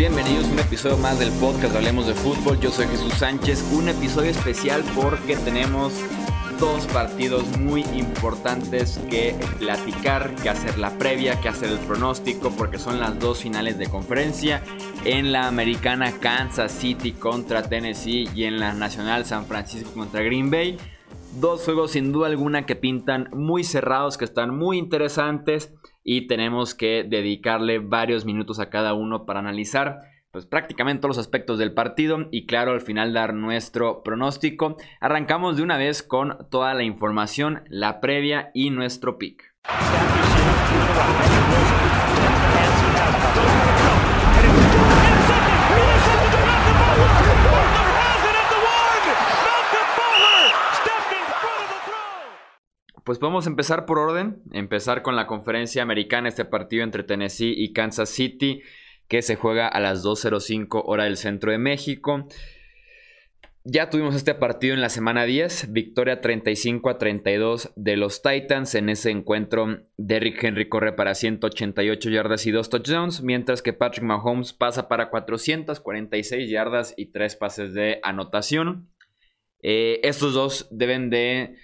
bienvenidos a un episodio más del podcast Hablemos de Fútbol. Yo soy Jesús Sánchez, un episodio especial porque tenemos dos partidos muy importantes que platicar, que hacer la previa, que hacer el pronóstico, porque son las dos finales de conferencia. En la americana Kansas City contra Tennessee y en la nacional San Francisco contra Green Bay. Dos juegos sin duda alguna que pintan muy cerrados, que están muy interesantes y tenemos que dedicarle varios minutos a cada uno para analizar pues prácticamente todos los aspectos del partido y claro al final dar nuestro pronóstico. Arrancamos de una vez con toda la información, la previa y nuestro pick. Pues podemos empezar por orden, empezar con la conferencia americana, este partido entre Tennessee y Kansas City, que se juega a las 2.05 hora del centro de México. Ya tuvimos este partido en la semana 10, victoria 35 a 32 de los Titans. En ese encuentro, Derrick Henry corre para 188 yardas y 2 touchdowns, mientras que Patrick Mahomes pasa para 446 yardas y 3 pases de anotación. Eh, estos dos deben de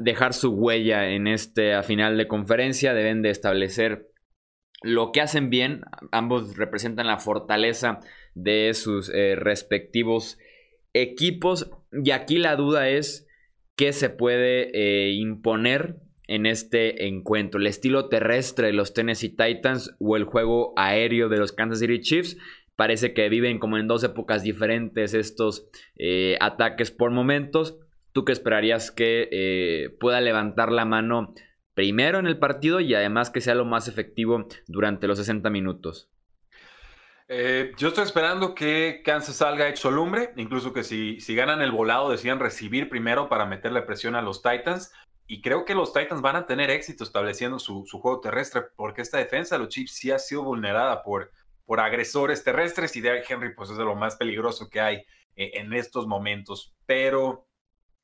dejar su huella en este final de conferencia, deben de establecer lo que hacen bien. Ambos representan la fortaleza de sus eh, respectivos equipos. Y aquí la duda es qué se puede eh, imponer en este encuentro. El estilo terrestre de los Tennessee Titans o el juego aéreo de los Kansas City Chiefs. Parece que viven como en dos épocas diferentes estos eh, ataques por momentos. ¿Tú qué esperarías que eh, pueda levantar la mano primero en el partido y además que sea lo más efectivo durante los 60 minutos? Eh, yo estoy esperando que Kansas salga hecho lumbre, incluso que si, si ganan el volado decían recibir primero para meterle presión a los Titans. Y creo que los Titans van a tener éxito estableciendo su, su juego terrestre, porque esta defensa de los Chiefs sí ha sido vulnerada por, por agresores terrestres y Derrick Henry pues es de lo más peligroso que hay eh, en estos momentos, pero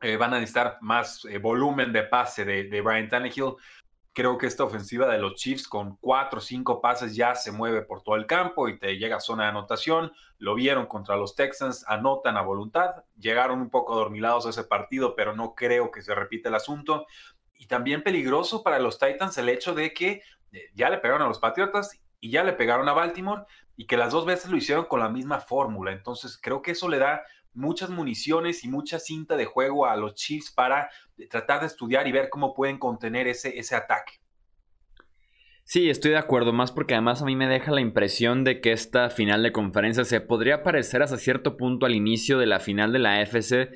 eh, van a necesitar más eh, volumen de pase de, de, Brian Tannehill. Creo que esta ofensiva de los Chiefs con cuatro o cinco pases ya se mueve por todo el campo y te llega a zona de anotación. Lo vieron contra los Texans, anotan a voluntad. Llegaron un poco dormilados a ese partido, pero no creo que se repita el asunto. Y también peligroso para los Titans el hecho de que ya le pegaron a los Patriotas y ya le pegaron a Baltimore y que las dos veces lo hicieron con la misma fórmula. Entonces creo que eso le da muchas municiones y mucha cinta de juego a los Chiefs para tratar de estudiar y ver cómo pueden contener ese, ese ataque. Sí, estoy de acuerdo, más porque además a mí me deja la impresión de que esta final de conferencia se podría parecer hasta cierto punto al inicio de la final de la FC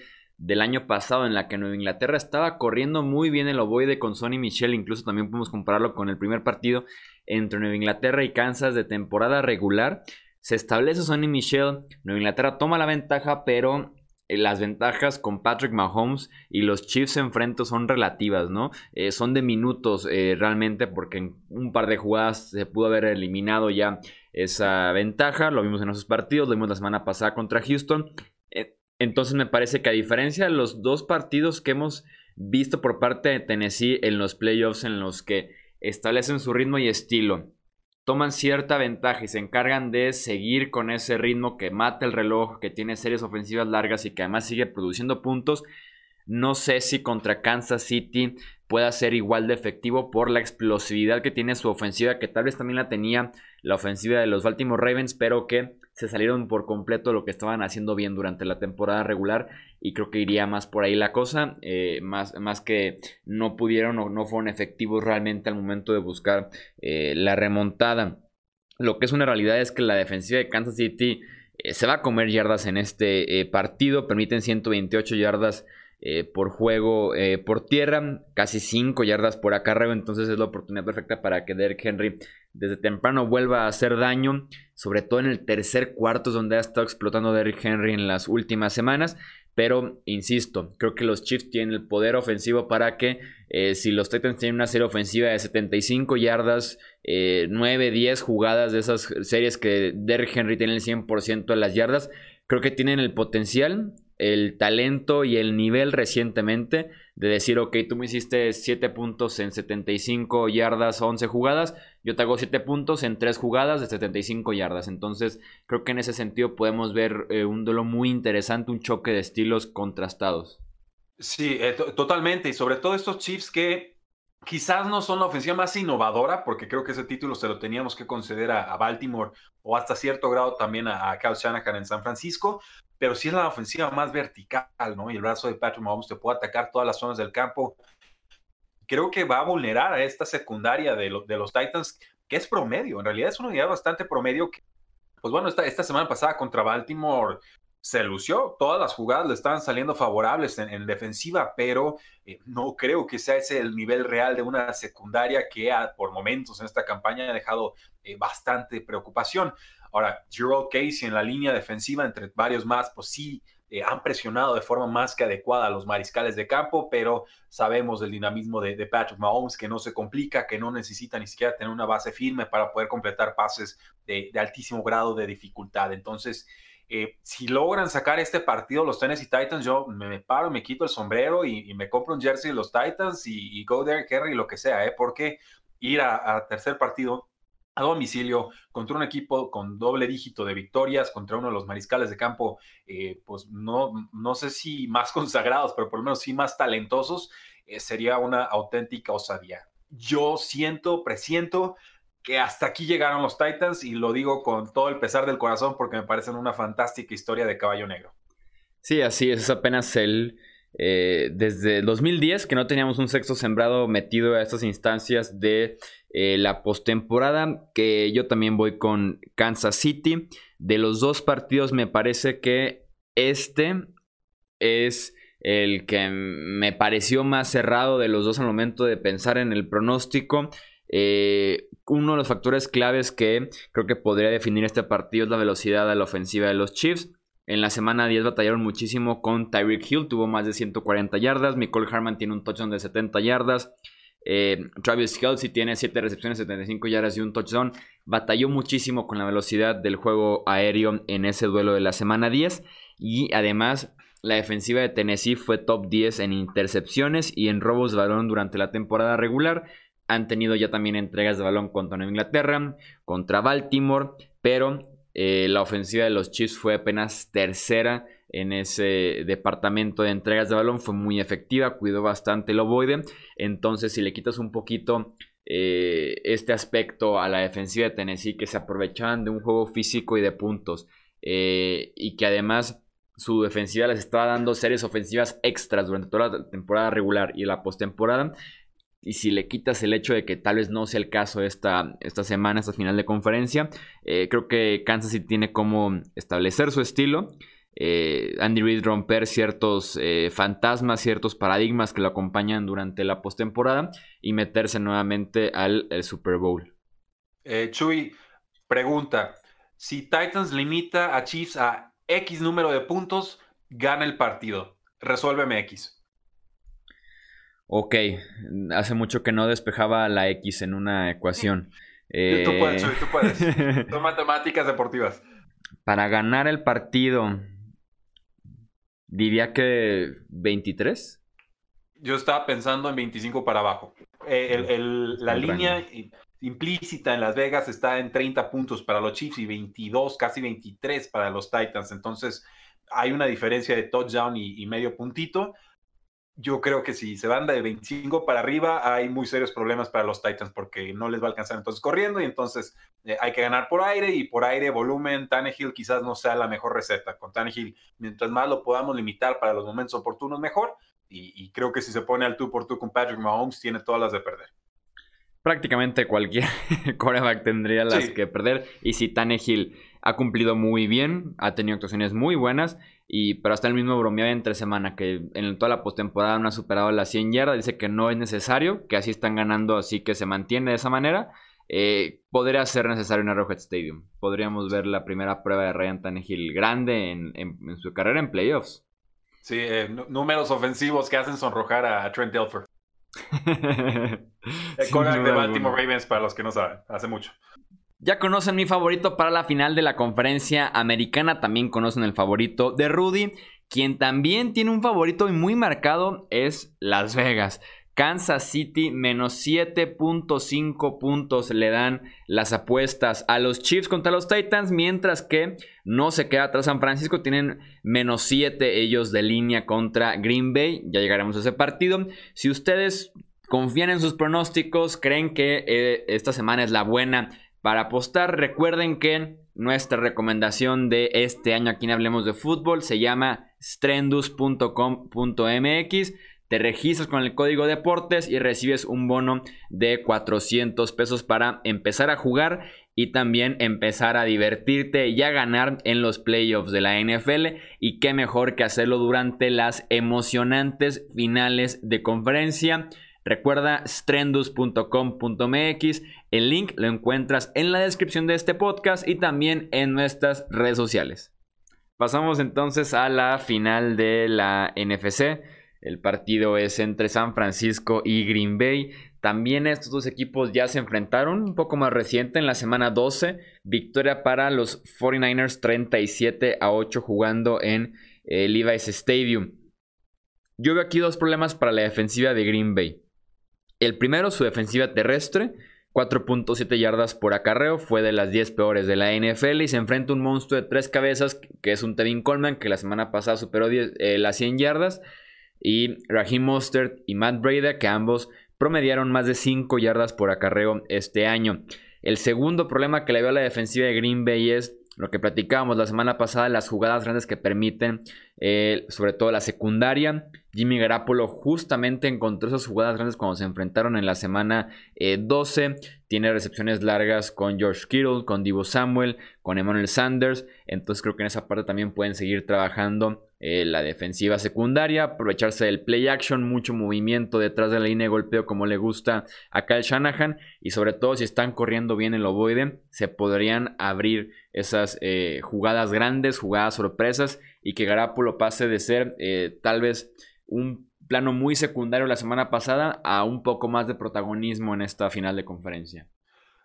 del año pasado en la que Nueva Inglaterra estaba corriendo muy bien el ovoide con Sonny Michel, incluso también podemos compararlo con el primer partido entre Nueva Inglaterra y Kansas de temporada regular. Se establece Sonny Michel, Nueva Inglaterra toma la ventaja, pero eh, las ventajas con Patrick Mahomes y los Chiefs enfrente son relativas, ¿no? Eh, son de minutos eh, realmente porque en un par de jugadas se pudo haber eliminado ya esa ventaja, lo vimos en esos partidos, lo vimos la semana pasada contra Houston. Entonces me parece que a diferencia de los dos partidos que hemos visto por parte de Tennessee en los playoffs en los que establecen su ritmo y estilo, toman cierta ventaja y se encargan de seguir con ese ritmo que mata el reloj, que tiene series ofensivas largas y que además sigue produciendo puntos. No sé si contra Kansas City pueda ser igual de efectivo por la explosividad que tiene su ofensiva, que tal vez también la tenía la ofensiva de los Baltimore Ravens, pero que se salieron por completo de lo que estaban haciendo bien durante la temporada regular y creo que iría más por ahí la cosa, eh, más, más, que no pudieron o no fueron efectivos realmente al momento de buscar eh, la remontada. Lo que es una realidad es que la defensiva de Kansas City eh, se va a comer yardas en este partido, permiten 128 yardas por juego por tierra, casi 5 yardas por acarreo, entonces es la oportunidad perfecta para que Derek Henry desde temprano vuelva a hacer daño, sobre todo en el tercer cuarto donde ha estado explotando Derrick Henry en las últimas semanas. Pero, insisto, creo que los Chiefs tienen el poder ofensivo para que eh, si los Titans tienen una serie ofensiva de 75 yardas, 9, eh, 10 jugadas de esas series que Derrick Henry tiene el 100% de las yardas, creo que tienen el potencial el talento y el nivel recientemente de decir, ok, tú me hiciste 7 puntos en 75 yardas, 11 jugadas, yo te hago 7 puntos en 3 jugadas de 75 yardas. Entonces, creo que en ese sentido podemos ver eh, un duelo muy interesante, un choque de estilos contrastados. Sí, eh, totalmente. Y sobre todo estos Chiefs que quizás no son la ofensiva más innovadora, porque creo que ese título se lo teníamos que conceder a, Baltimore o hasta cierto grado también a, a Kyle Shanahan en San Francisco, pero sí es la ofensiva más vertical, ¿no? Y el brazo de Patrick Mahomes te puede atacar todas las zonas del campo. Creo que va a vulnerar a esta secundaria de, los Titans, que es promedio. En realidad es una unidad bastante promedio. Que, pues bueno, esta, semana pasada contra Baltimore se lució, todas las jugadas le estaban saliendo favorables en, defensiva, pero eh, no creo que sea ese el nivel real de una secundaria que por momentos en esta campaña ha dejado eh, bastante preocupación. Ahora, Gerald Casey en la línea defensiva, entre varios más, pues sí, eh, han presionado de forma más que adecuada a los mariscales de campo, pero sabemos del dinamismo de, Patrick Mahomes, que no se complica, que no necesita ni siquiera tener una base firme para poder completar pases de, altísimo grado de dificultad. Entonces, eh, si logran sacar este partido los Tennessee Titans, yo me, paro, me quito el sombrero y, me compro un jersey de los Titans y, go there, Kerry, lo que sea, ¿eh? porque ir a tercer partido a domicilio contra un equipo con doble dígito de victorias, contra uno de los mariscales de campo, eh, pues no, no sé si más consagrados, pero por lo menos sí más talentosos, eh, sería una auténtica osadía. Yo siento, presiento que hasta aquí llegaron los Titans y lo digo con todo el pesar del corazón porque me parecen una fantástica historia de caballo negro. Sí, así es, es apenas el... Eh, desde 2010 que no teníamos un sexto sembrado metido a estas instancias de eh, la postemporada, que yo también voy con Kansas City. De los dos partidos me parece que este es el que me pareció más cerrado de los dos al momento de pensar en el pronóstico. Eh, uno de los factores claves que creo que podría definir este partido es la velocidad de la ofensiva de los Chiefs. En la semana 10 batallaron muchísimo con Tyreek Hill, tuvo más de 140 yardas. Nicole Harman tiene un touchdown de 70 yardas. Eh, Travis Kelsey tiene 7 recepciones, 75 yardas y un touchdown. Batalló muchísimo con la velocidad del juego aéreo en ese duelo de la semana 10. Y además, la defensiva de Tennessee fue top 10 en intercepciones y en robos de balón durante la temporada regular. Han tenido ya también entregas de balón contra Nueva Inglaterra, contra Baltimore, pero eh, la ofensiva de los Chiefs fue apenas tercera en ese departamento de entregas de balón. Fue muy efectiva, cuidó bastante el ovoide. Entonces, si le quitas un poquito eh, este aspecto a la defensiva de Tennessee, que se aprovechaban de un juego físico y de puntos, eh, y que además su defensiva les estaba dando series ofensivas extras durante toda la temporada regular y la postemporada. Y si le quitas el hecho de que tal vez no sea el caso esta, esta semana, esta final de conferencia, eh, creo que Kansas City tiene como establecer su estilo eh, Andy Reid romper ciertos eh, fantasmas, ciertos paradigmas que lo acompañan durante la postemporada y meterse nuevamente al Super Bowl. Chuy, pregunta: si Titans limita a Chiefs a X número de puntos, gana el partido. Resuélveme X. Ok, hace mucho que no despejaba la X en una ecuación. Tú puedes, Chuy, tú puedes. Son matemáticas deportivas. Para ganar el partido, Diría que 23. Yo estaba pensando en 25 para abajo. Eh, la línea implícita en Las Vegas está en 30 puntos para los Chiefs y 22, casi 23 para los Titans. Entonces hay una diferencia de touchdown y medio puntito yo creo que si se van de 25 para arriba, hay muy serios problemas para los Titans porque no les va a alcanzar entonces corriendo y entonces eh, hay que ganar por aire y por aire, volumen, Tannehill quizás no sea la mejor receta. Con Tannehill, mientras más lo podamos limitar para los momentos oportunos, mejor. Y, creo que si se pone al tú por tú con Patrick Mahomes, tiene todas las de perder. Prácticamente cualquier coreback tendría las que perder. Y si Tannehill ha cumplido muy bien, ha tenido actuaciones muy buenas y, pero hasta el mismo bromeaba entre semana que en toda la postemporada no ha superado las 100 yardas. Dice que no es necesario, que así están ganando, así que se mantiene de esa manera. Eh, podría ser necesario en Arrowhead Stadium. Podríamos ver la primera prueba de Ryan Tannehill grande en, su carrera en playoffs. Sí, eh, números ofensivos que hacen sonrojar a, Trent Dilfer. el de Baltimore Ravens, para los que no saben, hace mucho. Ya conocen mi favorito para la final de la conferencia americana, también conocen el favorito de Rudy. Quien también tiene un favorito y muy marcado es Las Vegas. Kansas City menos 7.5 puntos le dan las apuestas a los Chiefs contra los Titans, mientras que no se queda atrás San Francisco, tienen menos 7 ellos de línea contra Green Bay, ya llegaremos a ese partido. Si ustedes confían en sus pronósticos, creen que eh, esta semana es la buena para apostar, recuerden que nuestra recomendación de este año aquí en Hablemos de Fútbol se llama strendus.com.mx te registras con el código deportes y recibes un bono de 400 pesos para empezar a jugar y también empezar a divertirte y a ganar en los playoffs de la NFL. Y qué mejor que hacerlo durante las emocionantes finales de conferencia. Recuerda strendus.com.mx. El link lo encuentras en la descripción de este podcast y también en nuestras redes sociales. Pasamos entonces a la final de la NFC. El partido es entre San Francisco y Green Bay. También estos dos equipos ya se enfrentaron un poco más reciente en la semana 12. Victoria para los 49ers 37 a 8 jugando en el Levi's Stadium. Yo veo aquí dos problemas para la defensiva de Green Bay. El primero, su defensiva terrestre. 4.7 yardas por acarreo, fue de las 10 peores de la NFL y se enfrenta a un monstruo de tres cabezas que es un Tevin Coleman que la semana pasada superó eh, las 100 yardas y Raheem Mostert y Matt Breda, que ambos promediaron más de 5 yardas por acarreo este año. El segundo problema que le veo a la defensiva de Green Bay es lo que platicábamos la semana pasada, las jugadas grandes que permiten, eh, sobre todo la secundaria. Jimmy Garapolo justamente encontró esas jugadas grandes cuando se enfrentaron en la semana 12. Eh, Tiene recepciones largas con George Kittle, con Divo Samuel, con Emmanuel Sanders. Entonces creo que en esa parte también pueden seguir trabajando eh, la defensiva secundaria, aprovecharse del play action, mucho movimiento detrás de la línea de golpeo como le gusta a Kyle Shanahan. Y sobre todo si están corriendo bien el ovoide, se podrían abrir esas eh, jugadas grandes, jugadas sorpresas y que Garapolo pase de ser tal vez un plano muy secundario la semana pasada a un poco más de protagonismo en esta final de conferencia.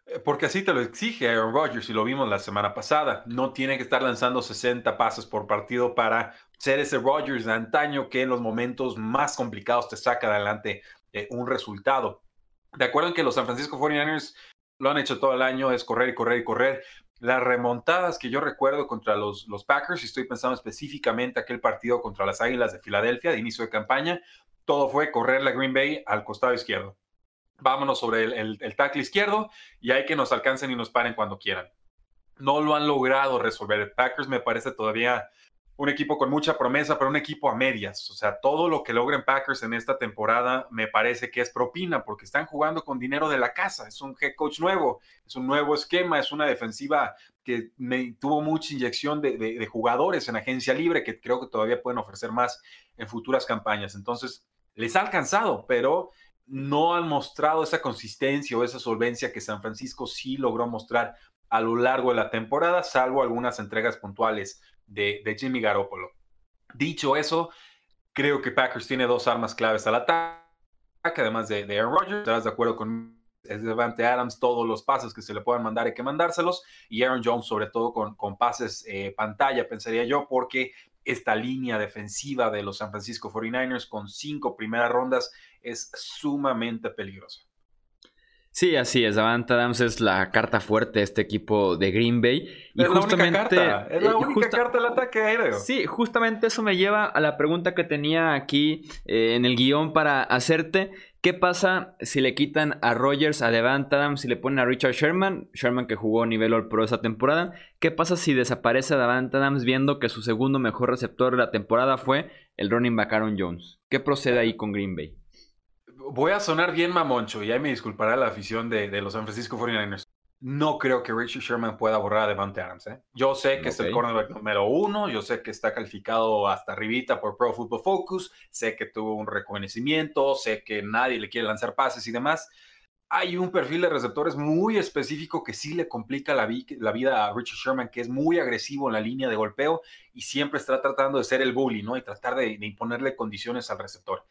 Eh, porque así te lo exige Aaron Rodgers y lo vimos la semana pasada. No tiene que estar lanzando 60 pases por partido para ser ese Rodgers de antaño que en los momentos más complicados te saca adelante eh, un resultado. De acuerdo en que los San Francisco 49ers lo han hecho todo el año, es correr y correr y correr, las remontadas que yo recuerdo contra los, los Packers, y estoy pensando específicamente aquel partido contra las Águilas de Filadelfia de inicio de campaña, todo fue correr la Green Bay al costado izquierdo. Vámonos sobre el, el, tackle izquierdo y hay que nos alcancen y nos paren cuando quieran. No lo han logrado resolver. Packers me parece todavía un equipo con mucha promesa, pero un equipo a medias. O sea, todo lo que logren Packers en esta temporada me parece que es propina, porque están jugando con dinero de la casa. Es un head coach nuevo, es un nuevo esquema, es una defensiva que tuvo mucha inyección de, jugadores en agencia libre, que creo que todavía pueden ofrecer más en futuras campañas. Entonces, les ha alcanzado, pero no han mostrado esa consistencia o esa solvencia que San Francisco sí logró mostrar a lo largo de la temporada, salvo algunas entregas puntuales de, Jimmy Garoppolo. Dicho eso, creo que Packers tiene dos armas claves al ataque, además de, Aaron Rodgers. Estarás de acuerdo con es Devante Adams, todos los pases que se le puedan mandar hay que mandárselos. Y Aaron Jones, sobre todo con, con pases eh, pantalla, pensaría yo, porque esta línea defensiva de los San Francisco 49ers con cinco primeras rondas es sumamente peligrosa. Sí, así es. Davante Adams es la carta fuerte de este equipo de Green Bay. Y es justamente, la única carta. Es la única carta del ataque aéreo. Sí, justamente eso me lleva a la pregunta que tenía aquí eh, en el guion para hacerte. ¿Qué pasa si le quitan a Rogers, a Devante Adams, si le ponen a Richard Sherman? Sherman que jugó nivel All Pro esa temporada. ¿Qué pasa si desaparece Devante Adams viendo que su segundo mejor receptor de la temporada fue el running back Aaron Jones? ¿Qué procede ahí con Green Bay? Voy a sonar bien mamoncho y ahí me disculpará la afición de, los San Francisco 49ers. No creo que Richard Sherman pueda borrar a Devante Adams. ¿eh? Yo sé que es el cornerback número uno, yo sé que está calificado hasta arribita por Pro Football Focus, sé que tuvo un reconocimiento, sé que nadie le quiere lanzar pases y demás. Hay un perfil de receptores muy específico que sí le complica la, vida a Richard Sherman, que es muy agresivo en la línea de golpeo y siempre está tratando de ser el bully, ¿no? Y tratar de imponerle condiciones al receptor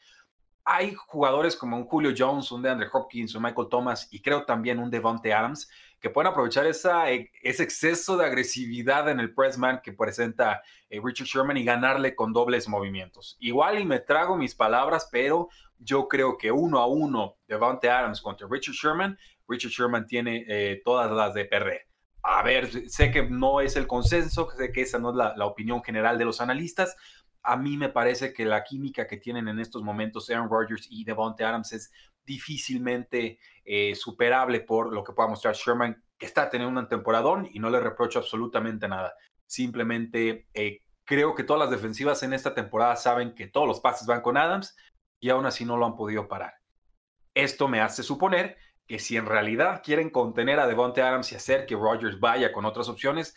hay jugadores como un Julio Jones, un DeAndre Hopkins, un Michael Thomas y creo también un Devontae Adams que pueden aprovechar eh, ese exceso de agresividad en el pressman que presenta eh, Richard Sherman y ganarle con dobles movimientos. Igual y me trago mis palabras, pero yo creo que uno a uno Devontae Adams contra Richard Sherman, Richard Sherman tiene eh, todas las de perder. A ver, sé que no es el consenso, sé que esa no es la opinión general de los analistas, a mí me parece que la química que tienen en estos momentos Aaron Rodgers y Devontae Adams es difícilmente eh, superable por lo que pueda mostrar Sherman, que está teniendo un temporadón y no le reprocho absolutamente nada. Simplemente eh, creo que todas las defensivas en esta temporada saben que todos los pases van con Adams y aún así no lo han podido parar. Esto me hace suponer que si en realidad quieren contener a Devontae Adams y hacer que Rodgers vaya con otras opciones,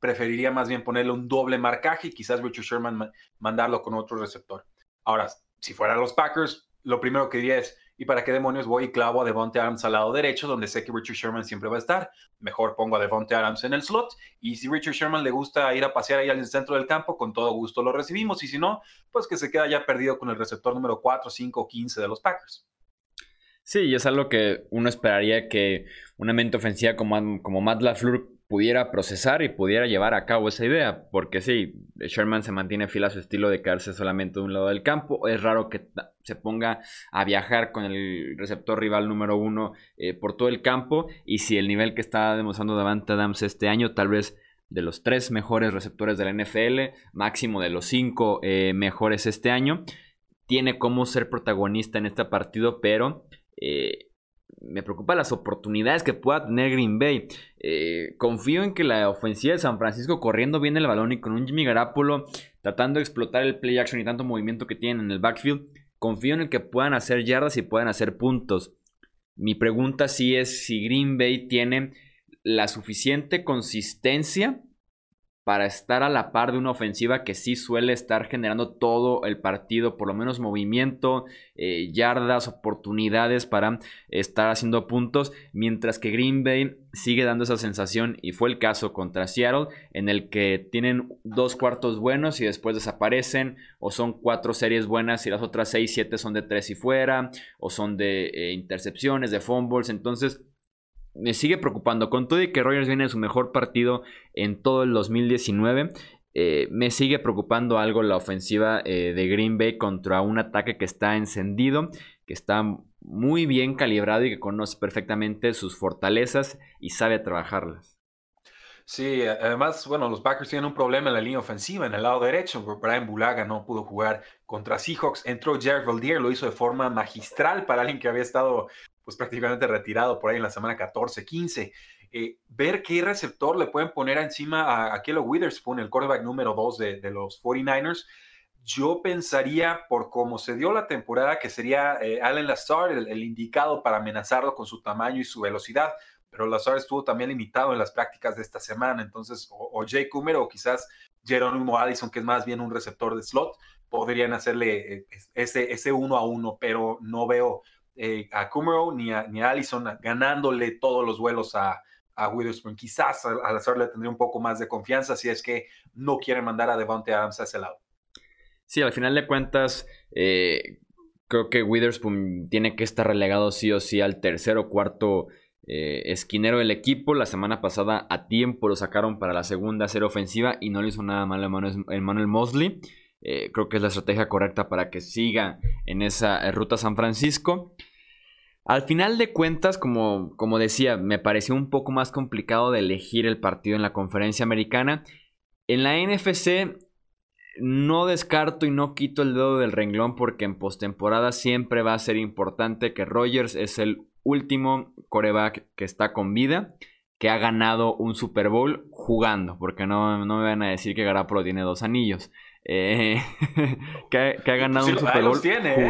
preferiría más bien ponerle un doble marcaje y quizás Richard Sherman mandarlo con otro receptor. Ahora, si fuera los Packers, lo primero que diría es, ¿y para qué demonios voy y clavo a Devonte Adams al lado derecho, donde sé que Richard Sherman siempre va a estar? Mejor pongo a Devonte Adams en el slot y si Richard Sherman le gusta ir a pasear ahí al centro del campo, con todo gusto lo recibimos y si no, pues que se queda ya perdido con el receptor número 4, 5, 15 de los Packers. Sí, y es algo que uno esperaría que una mente ofensiva como, como Matt LaFleur pudiera procesar y pudiera llevar a cabo esa idea. Porque sí, Sherman se mantiene fiel a su estilo de quedarse solamente de un lado del campo. Es raro que se ponga a viajar con el receptor rival número uno eh, por todo el campo. Y si el nivel que está demostrando Davante Adams este año, tal vez de los tres mejores receptores de la NFL, máximo de los cinco eh, mejores este año, tiene como ser protagonista en este partido, pero... Eh, me preocupa las oportunidades que pueda tener Green Bay. Eh, confío en que la ofensiva de San Francisco corriendo bien el balón y con un Jimmy Garapolo tratando de explotar el play action y tanto movimiento que tienen en el backfield, confío en el que puedan hacer yardas y puedan hacer puntos. Mi pregunta sí es si Green Bay tiene la suficiente consistencia para estar a la par de una ofensiva que sí suele estar generando todo el partido, por lo menos movimiento, eh, yardas, oportunidades para estar haciendo puntos, mientras que Green Bay sigue dando esa sensación y fue el caso contra Seattle en el que tienen dos cuartos buenos y después desaparecen o son cuatro series buenas y las otras seis, siete son de tres y fuera o son de eh, intercepciones, de fumbles, entonces me sigue preocupando. Con todo y que Rogers viene de su mejor partido en todo el 2019, eh, me sigue preocupando algo la ofensiva eh, de Green Bay contra un ataque que está encendido, que está muy bien calibrado y que conoce perfectamente sus fortalezas y sabe trabajarlas. Sí, además, bueno, los Packers tienen un problema en la línea ofensiva, en el lado derecho. Brian Bulaga no pudo jugar contra Seahawks. Entró Jared Valdier, lo hizo de forma magistral para alguien que había estado pues prácticamente retirado por ahí en la semana 14, 15. Eh, ver qué receptor le pueden poner encima a, a Witherspoon, el quarterback número 2 de, los 49ers. Yo pensaría, por cómo se dio la temporada, que sería eh, Allen Lazard el, indicado para amenazarlo con su tamaño y su velocidad, pero Lazard estuvo también limitado en las prácticas de esta semana, entonces o, Jay Coomer o quizás Jerónimo Allison, que es más bien un receptor de slot, podrían hacerle eh, ese, ese uno a uno, pero no veo eh, a Kumaro ni a, ni Allison ganándole todos los vuelos a, a Witherspoon. Quizás al hacerle tendría un poco más de confianza si es que no quieren mandar a Devontae Adams a ese lado. Sí, al final de cuentas, eh, creo que Witherspoon tiene que estar relegado sí o sí al tercer o cuarto eh, esquinero del equipo. La semana pasada a tiempo lo sacaron para la segunda serie ofensiva y no le hizo nada mal a Manuel Mosley. Creo que es la estrategia correcta para que siga en esa ruta San Francisco. Al final de cuentas, como, como decía, me pareció un poco más complicado de elegir el partido en la conferencia americana. En la NFC no descarto y no quito el dedo del renglón porque en postemporada siempre va a ser importante que Rogers es el último coreback que está con vida, que ha ganado un Super Bowl jugando, porque no, no me van a decir que Garapolo tiene dos anillos. Eh, que, ha ganado un Super Bowl ¿eh?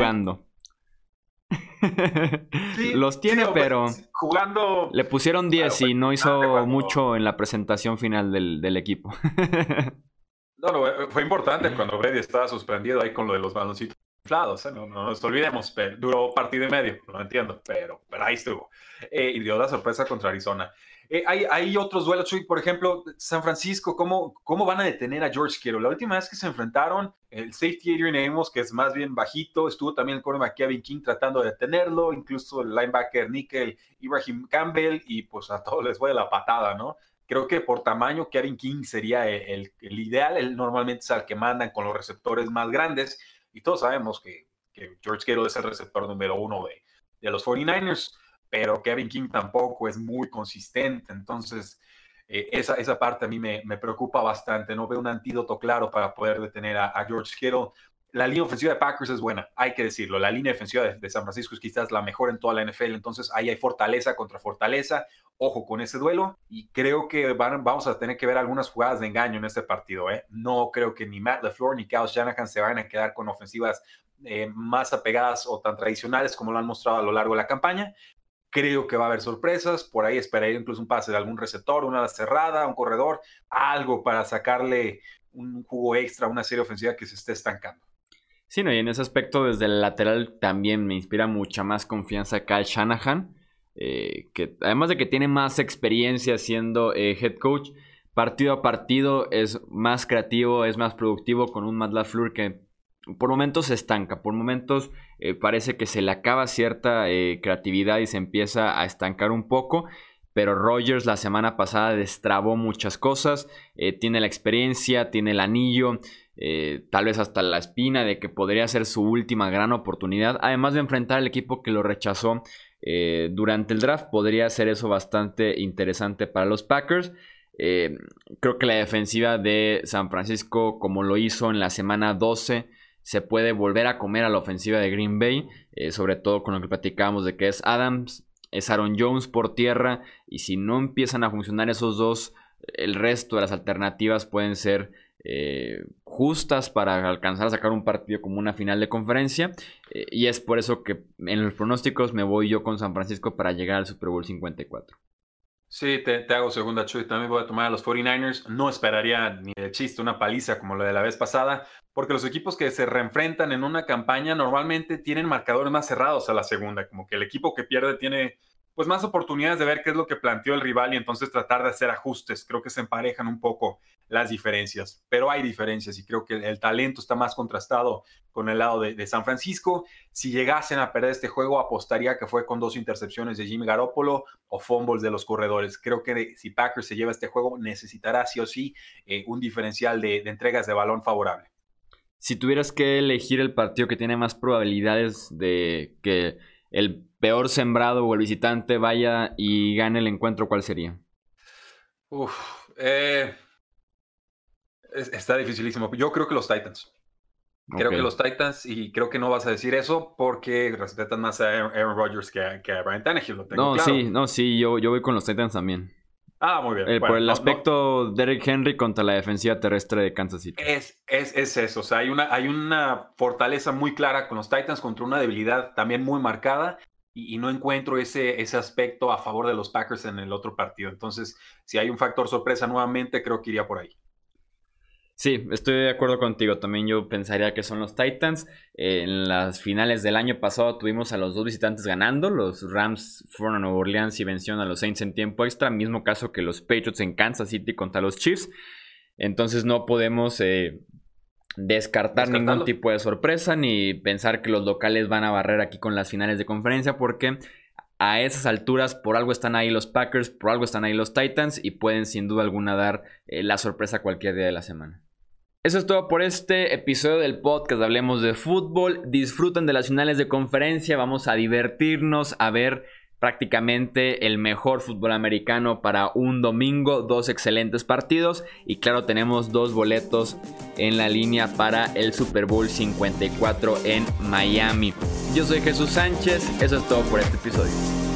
Los tiene, pero jugando. Le pusieron 10 y no hizo mucho en la presentación final del, equipo. no, no, fue importante cuando Brady estaba suspendido ahí con lo de los baloncitos inflados, ¿eh? no, nos olvidemos, pero duró partido y medio, no entiendo, pero, pero ahí estuvo. Eh, y dio la sorpresa contra Arizona. Eh, hay, otros duelos, por ejemplo, San Francisco, ¿cómo, ¿cómo van a detener a George Kittle? La última vez que se enfrentaron, el safety Adrian Amos, que es más bien bajito, estuvo también el cornerback Kevin King tratando de detenerlo, incluso el linebacker Nickel, Ibrahim Campbell, y pues a todos les fue la patada, ¿no? Creo que por tamaño Kevin King sería el, el, ideal, él normalmente es el que mandan con los receptores más grandes, y todos sabemos que, George Kittle es el receptor número uno de, de los 49ers pero Kevin King tampoco es muy consistente. Entonces, eh, esa, esa parte a mí me, me, preocupa bastante. No veo un antídoto claro para poder detener a, George Kittle. La línea ofensiva de Packers es buena, hay que decirlo. La línea defensiva de, San Francisco es quizás la mejor en toda la NFL, entonces ahí hay fortaleza contra fortaleza. Ojo con ese duelo y creo que van, vamos a tener que ver algunas jugadas de engaño en este partido. ¿eh? No creo que ni Matt LeFleur ni Kyle Shanahan se vayan a quedar con ofensivas eh, más apegadas o tan tradicionales como lo han mostrado a lo largo de la campaña. Creo que va a haber sorpresas. Por ahí esperaría incluso un pase de algún receptor, una cerrada, un corredor, algo para sacarle un jugo extra a una serie ofensiva que se esté estancando. Sí, no, y en ese aspecto, desde el lateral también me inspira mucha más confianza Kyle Shanahan, eh, que además de que tiene más experiencia siendo eh, head coach, partido a partido es más creativo, es más productivo con un Matt LaFleur que por momentos se estanca, por momentos eh, parece que se le acaba cierta eh, creatividad y se empieza a estancar un poco. Pero Rogers la semana pasada destrabó muchas cosas, eh, tiene la experiencia, tiene el anillo, tal vez hasta la espina de que podría ser su última gran oportunidad. Además de enfrentar al equipo que lo rechazó durante el draft, podría ser eso bastante interesante para los Packers. creo que la defensiva de San Francisco, como lo hizo en la semana 12, se puede volver a comer a la ofensiva de Green Bay, eh, sobre todo con lo que platicábamos de que es Adams, es Aaron Jones por tierra, y si no empiezan a funcionar esos dos, el resto de las alternativas pueden ser eh, justas para alcanzar a sacar un partido como una final de conferencia, eh, y es por eso que en los pronósticos me voy yo con San Francisco para llegar al Super Bowl 54. Sí, te, hago segunda, Chuy. También voy a tomar a los 49ers. No esperaría ni de chiste una paliza como la de la vez pasada, porque los equipos que se reenfrentan en una campaña normalmente tienen marcadores más cerrados a la segunda, como que el equipo que pierde tiene pues más oportunidades de ver qué es lo que planteó el rival y entonces tratar de hacer ajustes. Creo que se emparejan un poco las diferencias, pero hay diferencias y creo que el, talento está más contrastado con el lado de, San Francisco. Si llegasen a perder este juego, apostaría que fue con dos intercepciones de Jimmy Garoppolo o fumbles de los corredores. Creo que si Packers se lleva este juego, necesitará sí o sí eh, un diferencial de entregas de balón favorable. Si tuvieras que elegir el partido que tiene más probabilidades de que el peor sembrado o el visitante vaya y gane el encuentro, ¿cuál sería? Uf, eh, está dificilísimo. Yo creo que los Titans. Creo que los Titans, y creo que no vas a decir eso porque respetan más a Aaron Rodgers que a, que Brian Tannehill. no, sí, no, sí, yo, yo voy con los Titans también. Ah, muy bien. Eh, por el aspecto Derek Henry contra la defensiva terrestre de Kansas City. Es, es, es, eso. O sea, hay una, hay una fortaleza muy clara con los Titans contra una debilidad también muy marcada. Y, no encuentro ese, ese aspecto a favor de los Packers en el otro partido. Entonces, si hay un factor sorpresa nuevamente, creo que iría por ahí. Sí, estoy de acuerdo contigo. También yo pensaría que son los Titans. en las finales del año pasado tuvimos a los dos visitantes ganando. Los Rams fueron a Nueva Orleans y vencieron a los Saints en tiempo extra. Mismo caso que los Patriots en Kansas City contra los Chiefs. Entonces no podemos eh, descartar ningún tipo de sorpresa ni pensar que los locales van a barrer aquí con las finales de conferencia porque a esas alturas por algo están ahí los Packers, por algo están ahí los Titans y pueden sin duda alguna dar eh, la sorpresa cualquier día de la semana. Eso es todo por este episodio del podcast. Hablemos de fútbol. Disfruten de las finales de conferencia. Vamos a divertirnos, a ver prácticamente el mejor fútbol americano para un domingo. Dos excelentes partidos. Y claro, tenemos dos boletos en la línea para el Super Bowl 54 en Miami. Yo soy Jesús Sánchez. Eso es todo por este episodio.